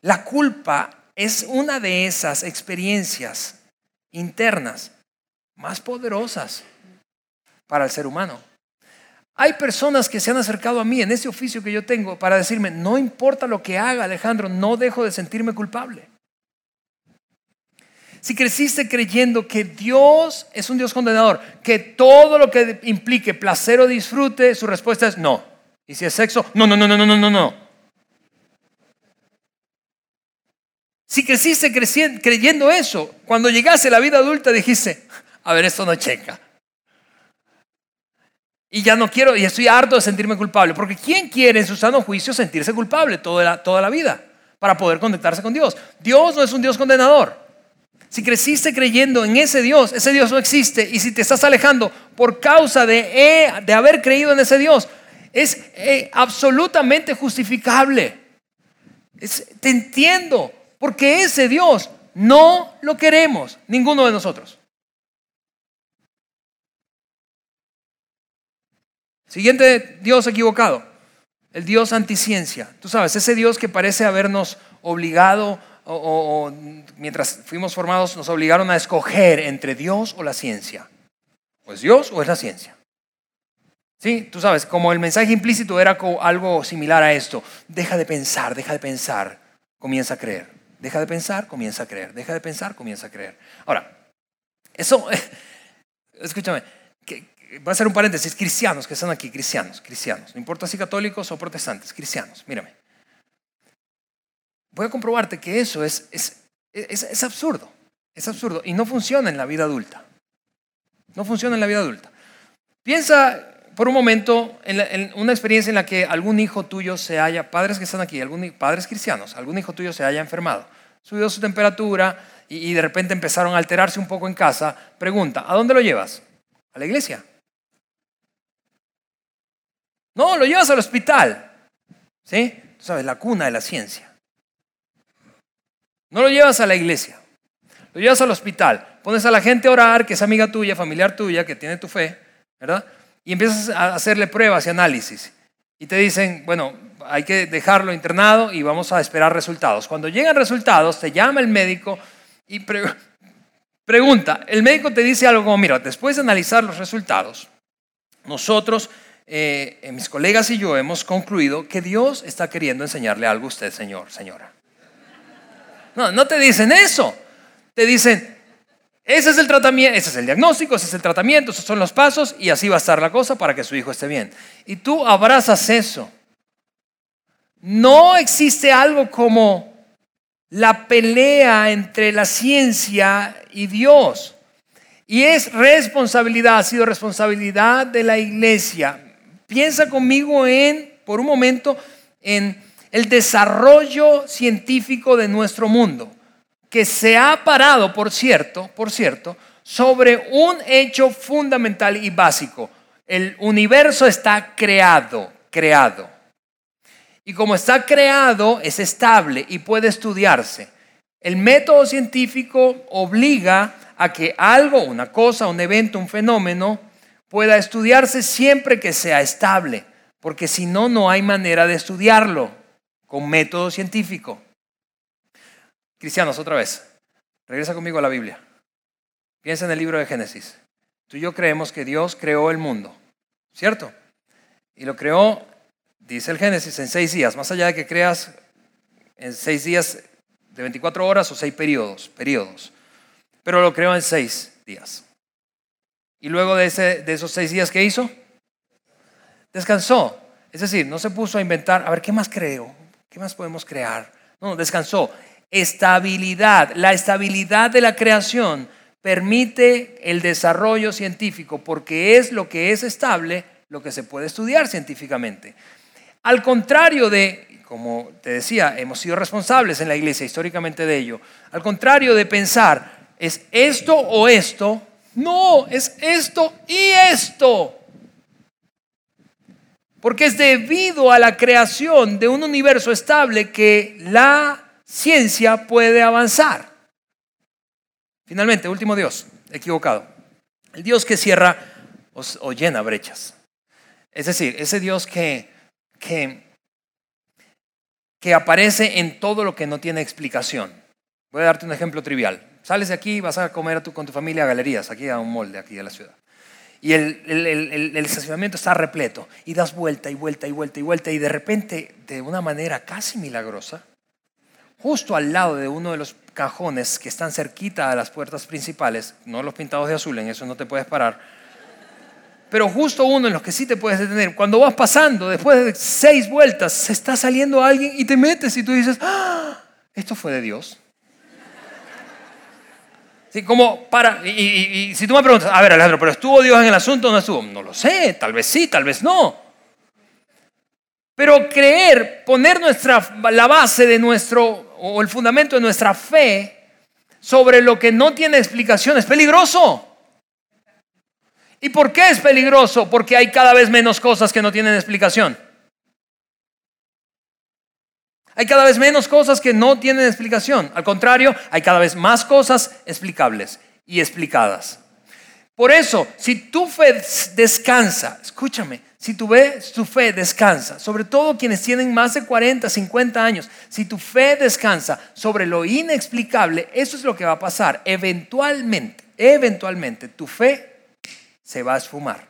[SPEAKER 2] la culpa es una de esas experiencias internas más poderosas para el ser humano. Hay personas que se han acercado a mí en ese oficio que yo tengo para decirme, no importa lo que haga Alejandro, no dejo de sentirme culpable. Si creciste creyendo que Dios es un Dios condenador, que todo lo que implique placer o disfrute, su respuesta es no. Y si es sexo, no, no, no, no, no, no, no. Si creciste creyendo eso, cuando llegaste a la vida adulta dijiste, a ver, esto no checa. Y ya no quiero, y estoy harto de sentirme culpable, porque ¿quién quiere en su sano juicio sentirse culpable toda la, toda la vida para poder conectarse con Dios? Dios no es un Dios condenador. Si creciste creyendo en ese Dios, ese Dios no existe, y si te estás alejando por causa de, eh, de haber creído en ese Dios, es eh, absolutamente justificable. te entiendo, porque ese Dios no lo queremos, ninguno de nosotros. Siguiente Dios equivocado, el Dios anticiencia. Tú sabes, ese Dios que parece habernos obligado o, mientras fuimos formados nos obligaron a escoger entre Dios o la ciencia. ¿O es Dios o es la ciencia? Sí, tú sabes, como el mensaje implícito era algo similar a esto. Deja de pensar, deja de pensar, comienza a creer. Deja de pensar, comienza a creer. Deja de pensar, comienza a creer. Ahora, eso, escúchame, voy a hacer un paréntesis, cristianos que están aquí, cristianos, cristianos, no importa si católicos o protestantes, cristianos, mírame. Voy a comprobarte que eso es, es, es absurdo, es absurdo y no funciona en la vida adulta. No funciona en la vida adulta. Piensa por un momento en, una experiencia en la que algún hijo tuyo se haya, padres que están aquí, algún, padres cristianos, algún hijo tuyo se haya enfermado, subió su temperatura y, de repente empezaron a alterarse un poco en casa, pregunta, ¿a dónde lo llevas? ¿A la iglesia? No, lo llevas al hospital. ¿Sí? Tú sabes, la cuna de la ciencia. No lo llevas a la iglesia. Lo llevas al hospital. Pones a la gente a orar, que es amiga tuya, familiar tuya, que tiene tu fe, ¿verdad? Y empiezas a hacerle pruebas y análisis. Y te dicen, bueno, hay que dejarlo internado y vamos a esperar resultados. Cuando llegan resultados, te llama el médico y pregunta, el médico te dice algo como, mira, después de analizar los resultados, nosotros, eh, eh, mis colegas y yo hemos concluido que Dios está queriendo enseñarle algo a usted, señor, señora. No, no te dicen eso. Te dicen, ese es el tratamiento, ese es el diagnóstico, ese es el tratamiento, esos son los pasos y así va a estar la cosa para que su hijo esté bien. Y tú abrazas eso. No existe algo como la pelea entre la ciencia y Dios. Y es responsabilidad, ha sido responsabilidad de la iglesia. Piensa conmigo en, por un momento, en el desarrollo científico de nuestro mundo que se ha parado, por cierto, por cierto, sobre un hecho fundamental y básico. El universo está creado, creado. Y como está creado, es estable y puede estudiarse. El método científico obliga a que algo, una cosa, un evento, un fenómeno, pueda estudiarse siempre que sea estable, porque si no, no hay manera de estudiarlo con método científico. Cristianos, otra vez, regresa conmigo a la Biblia. Piensa en el libro de Génesis. Tú y yo creemos que Dios creó el mundo, ¿cierto? Y lo creó, dice el Génesis, en seis días, más allá de que creas en seis días de 24 horas o seis periodos, periodos. Pero lo creó en seis días. Y luego de, ese, de esos seis días, ¿qué hizo? Descansó. Es decir, no se puso a inventar, a ver, ¿qué más creo? ¿Qué más podemos crear? No, descansó estabilidad. La estabilidad de la creación permite el desarrollo científico porque es lo que es estable lo que se puede estudiar científicamente. Al contrario de, como te decía, hemos sido responsables en la iglesia históricamente de ello, al contrario de pensar, ¿es esto o esto? No, es esto y esto. Porque es debido a la creación de un universo estable que la ciencia puede avanzar. Finalmente, último Dios, equivocado. El Dios que cierra o, llena brechas. Es decir, ese Dios que, que, que aparece en todo lo que no tiene explicación. Voy a darte un ejemplo trivial. Sales de aquí y vas a comer con tu familia a galerías, aquí a un molde, aquí de la ciudad y el, el, estacionamiento está repleto y das vuelta y vuelta y vuelta y vuelta y de repente, de una manera casi milagrosa, justo al lado de uno de los cajones que están cerquita a las puertas principales, no los pintados de azul, en eso no te puedes parar, pero justo uno en los que sí te puedes detener, cuando vas pasando, después de seis vueltas, se está saliendo alguien y te metes y tú dices, ¡Ah! esto fue de Dios. Sí, como para, y, si tú me preguntas, a ver Alejandro, pero ¿estuvo Dios en el asunto o no estuvo? No lo sé, tal vez sí, tal vez no. Pero creer, poner nuestra, la base de nuestro, o el fundamento de nuestra fe sobre lo que no tiene explicación es peligroso. ¿Y por qué es peligroso? Porque hay cada vez menos cosas que no tienen explicación. Hay cada vez menos cosas que no tienen explicación. Al contrario, hay cada vez más cosas explicables y explicadas. Por eso, si tu fe descansa, escúchame, si tu fe, tu fe descansa, sobre todo quienes tienen más de 40, 50 años, si tu fe descansa sobre lo inexplicable, eso es lo que va a pasar. Eventualmente, eventualmente, tu fe se va a esfumar.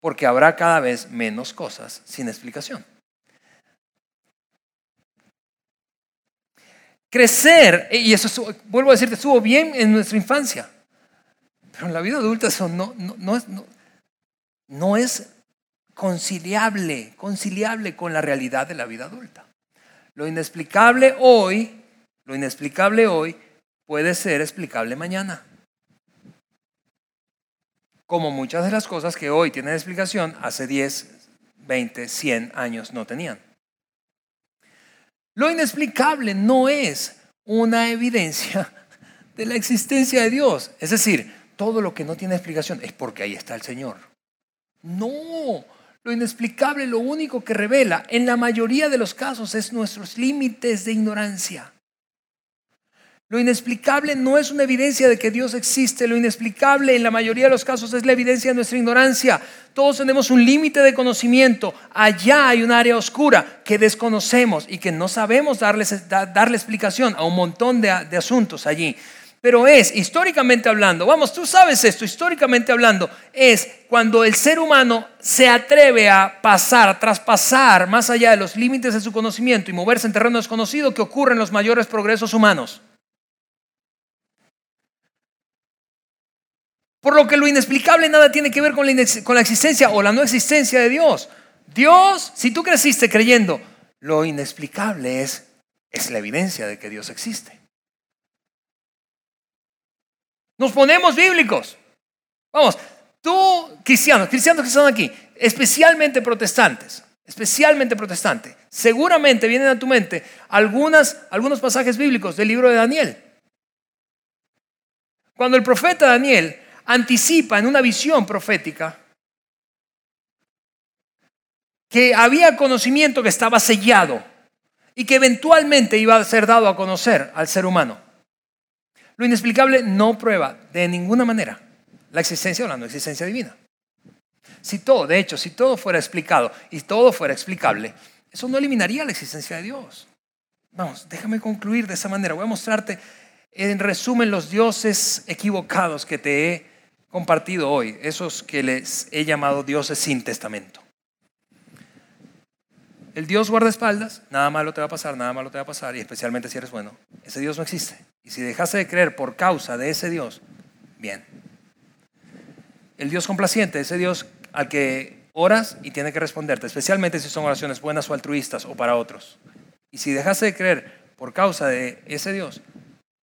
[SPEAKER 2] Porque habrá cada vez menos cosas sin explicación. Crecer, y eso vuelvo a decirte, estuvo bien en nuestra infancia, pero en la vida adulta eso no, no, es, no es conciliable, conciliable con la realidad de la vida adulta. Lo inexplicable hoy, lo inexplicable hoy puede ser explicable mañana. Como muchas de las cosas que hoy tienen explicación, hace 10, 20, 100 años no tenían. Lo inexplicable no es una evidencia de la existencia de Dios. Es decir, todo lo que no tiene explicación es porque ahí está el Señor. No, lo inexplicable, lo único que revela en la mayoría de los casos es nuestros límites de ignorancia. Lo inexplicable no es una evidencia de que Dios existe, lo inexplicable en la mayoría de los casos es la evidencia de nuestra ignorancia. Todos tenemos un límite de conocimiento, allá hay un área oscura que desconocemos y que no sabemos darle explicación a un montón de asuntos allí. Pero es, históricamente hablando, vamos, tú sabes esto, históricamente hablando, es cuando el ser humano se atreve a pasar, traspasar más allá de los límites de su conocimiento y moverse en terreno desconocido que ocurren los mayores progresos humanos. Por lo que lo inexplicable nada tiene que ver con la, existencia o la no existencia de Dios. Dios, si tú creciste creyendo, lo inexplicable es, es la evidencia de que Dios existe. Nos ponemos bíblicos. Vamos, tú, cristianos, cristianos que están aquí, especialmente protestantes, especialmente protestantes, seguramente vienen a tu mente algunos pasajes bíblicos del libro de Daniel. Cuando el profeta Daniel anticipa en una visión profética que había conocimiento que estaba sellado y que eventualmente iba a ser dado a conocer al ser humano. Lo inexplicable no prueba de ninguna manera la existencia o la no existencia divina. Si todo, de hecho, si todo fuera explicado y todo fuera explicable, eso no eliminaría la existencia de Dios. Vamos, déjame concluir de esa manera. Voy a mostrarte en resumen los dioses equivocados que te he compartido hoy, esos que les he llamado dioses sin testamento. El Dios guardaespaldas, nada malo te va a pasar, nada malo te va a pasar, y especialmente si eres bueno. Ese Dios no existe. Y si dejaste de creer por causa de ese Dios, bien. El Dios complaciente, ese Dios al que oras y tiene que responderte, especialmente si son oraciones buenas o altruistas o para otros. Y si dejaste de creer por causa de ese Dios,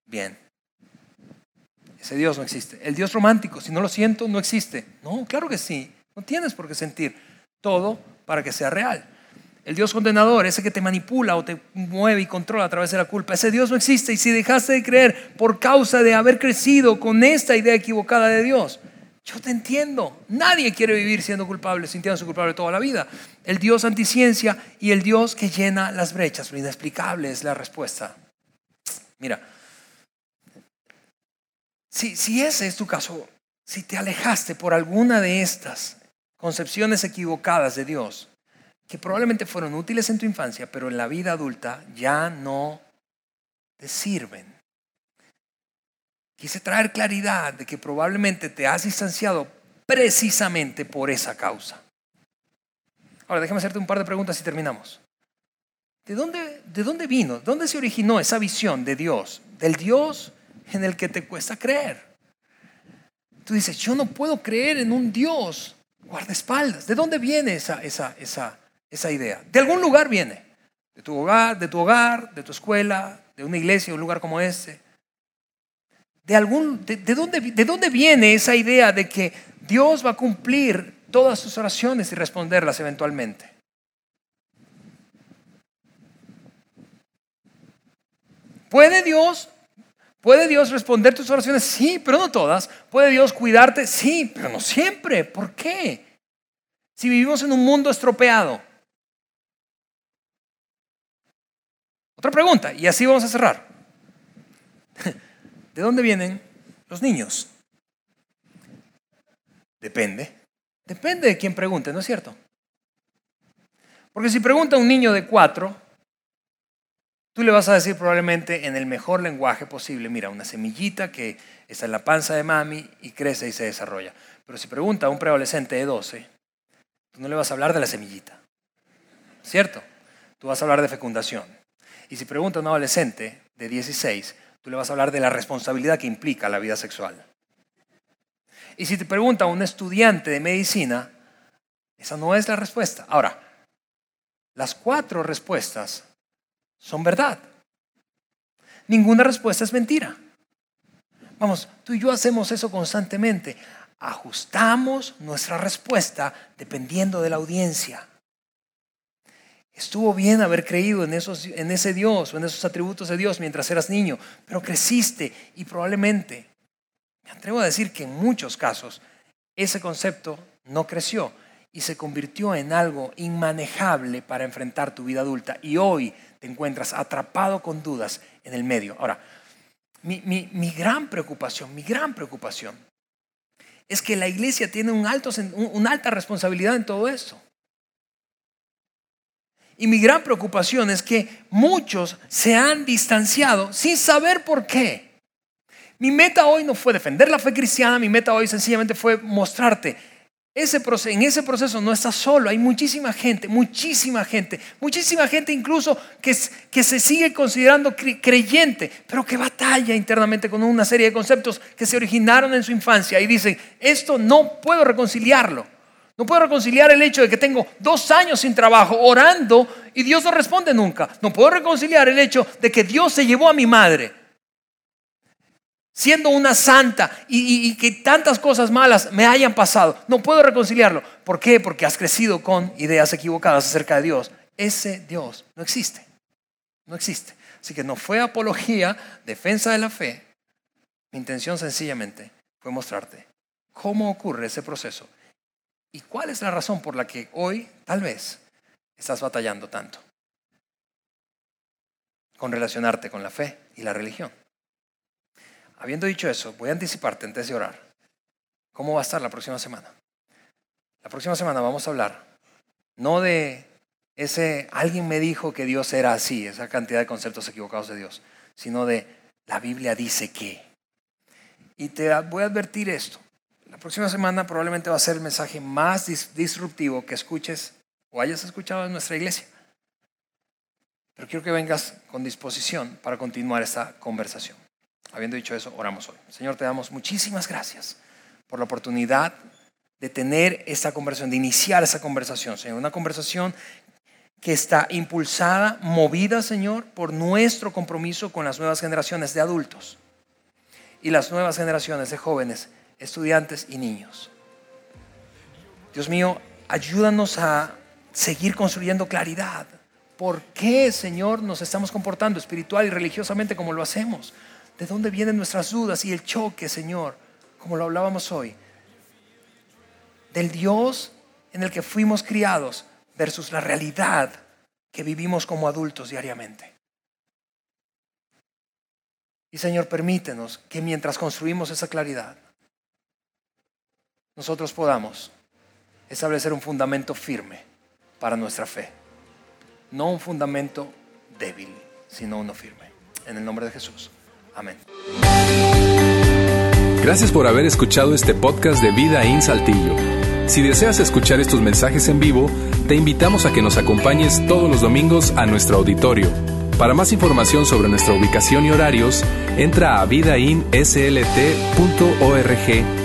[SPEAKER 2] bien. Ese Dios no existe. El Dios romántico, si no lo siento, no existe. No, claro que sí. No tienes por qué sentir. Todo para que sea real. El Dios condenador, ese que te manipula o te mueve y controla a través de la culpa, ese Dios no existe. Y si dejaste de creer por causa de haber crecido con esta idea equivocada de Dios, yo te entiendo. Nadie quiere vivir siendo culpable, sintiéndose culpable toda la vida. El Dios anticiencia y el Dios que llena las brechas. Lo inexplicable es la respuesta. Mira, si, si ese es tu caso, si te alejaste por alguna de estas concepciones equivocadas de Dios, que probablemente fueron útiles en tu infancia, pero en la vida adulta ya no te sirven. Quise traer claridad de que probablemente te has distanciado precisamente por esa causa. Ahora, déjame hacerte un par de preguntas y terminamos. ¿De dónde, ¿De dónde vino? ¿Dónde se originó esa visión de Dios? Del Dios en el que te cuesta creer. Tú dices, yo no puedo creer en un Dios guardaespaldas. ¿De dónde viene esa, esa, esa, esa idea. De algún lugar viene. De tu hogar, de tu hogar, de tu escuela, de una iglesia, un lugar como este. De, algún, de, dónde, ¿De dónde viene esa idea de que Dios va a cumplir todas tus oraciones y responderlas eventualmente? ¿Puede Dios, ¿Puede Dios responder tus oraciones? Sí, pero no todas. ¿Puede Dios cuidarte? Sí, pero no siempre. ¿Por qué? Si vivimos en un mundo estropeado, Otra pregunta, y así vamos a cerrar. ¿De dónde vienen los niños? Depende. Depende de quién pregunte, ¿no es cierto? Porque si pregunta un niño de cuatro, tú le vas a decir probablemente en el mejor lenguaje posible, mira, una semillita que está en la panza de mami y crece y se desarrolla. Pero si pregunta a un preadolescente de 12, tú no le vas a hablar de la semillita, ¿cierto? Tú vas a hablar de fecundación. Y si pregunta a un adolescente de 16, tú le vas a hablar de la responsabilidad que implica la vida sexual. Y si te pregunta a un estudiante de medicina, esa no es la respuesta. Ahora, las cuatro respuestas son verdad. Ninguna respuesta es mentira. Vamos, tú y yo hacemos eso constantemente. Ajustamos nuestra respuesta dependiendo de la audiencia. Estuvo bien haber creído en, esos, en ese Dios o en esos atributos de Dios mientras eras niño, pero creciste y probablemente, me atrevo a decir que en muchos casos, ese concepto no creció y se convirtió en algo inmanejable para enfrentar tu vida adulta y hoy te encuentras atrapado con dudas en el medio. Ahora, mi, mi gran preocupación, mi gran preocupación es que la iglesia tiene un alto, una alta responsabilidad en todo esto. Y mi gran preocupación es que muchos se han distanciado sin saber por qué. Mi meta hoy no fue defender la fe cristiana, mi meta hoy sencillamente fue mostrarte. Ese proceso, en ese proceso no estás solo, hay muchísima gente, muchísima gente, muchísima gente incluso que, que se sigue considerando creyente, pero que batalla internamente con una serie de conceptos que se originaron en su infancia y dicen, esto no puedo reconciliarlo. No puedo reconciliar el hecho de que tengo dos años sin trabajo orando y Dios no responde nunca. No puedo reconciliar el hecho de que Dios se llevó a mi madre siendo una santa y, que tantas cosas malas me hayan pasado. No puedo reconciliarlo. ¿Por qué? Porque has crecido con ideas equivocadas acerca de Dios. Ese Dios no existe. No existe. Así que no fue apología, defensa de la fe. Mi intención sencillamente fue mostrarte cómo ocurre ese proceso ¿Y cuál es la razón por la que hoy, tal vez, estás batallando tanto con relacionarte con la fe y la religión? Habiendo dicho eso, voy a anticiparte antes de orar. ¿Cómo va a estar la próxima semana? La próxima semana vamos a hablar no de ese alguien me dijo que Dios era así, esa cantidad de conceptos equivocados de Dios, sino de la Biblia dice que. Y te voy a advertir esto. La próxima semana probablemente va a ser el mensaje más disruptivo que escuches o hayas escuchado en nuestra iglesia. Pero quiero que vengas con disposición para continuar esta conversación. Habiendo dicho eso, oramos hoy. Señor, te damos muchísimas gracias por la oportunidad de tener esta conversación, de iniciar esa conversación, Señor. Una conversación que está impulsada, movida, Señor, por nuestro compromiso con las nuevas generaciones de adultos y las nuevas generaciones de jóvenes estudiantes y niños. Dios mío, ayúdanos a seguir construyendo claridad. ¿Por qué, Señor, nos estamos comportando espiritual y religiosamente como lo hacemos? ¿De dónde vienen nuestras dudas y el choque, Señor? Como lo hablábamos hoy. Del Dios en el que fuimos criados versus la realidad que vivimos como adultos diariamente. Y Señor, permítenos que mientras construimos esa claridad, nosotros podamos establecer un fundamento firme para nuestra fe. No un fundamento débil, sino uno firme. En el nombre de Jesús. Amén.
[SPEAKER 1] Gracias por haber escuchado este podcast de Vida en Saltillo. Si deseas escuchar estos mensajes en vivo, te invitamos a que nos acompañes todos los domingos a nuestro auditorio. Para más información sobre nuestra ubicación y horarios, entra a vidainslt.org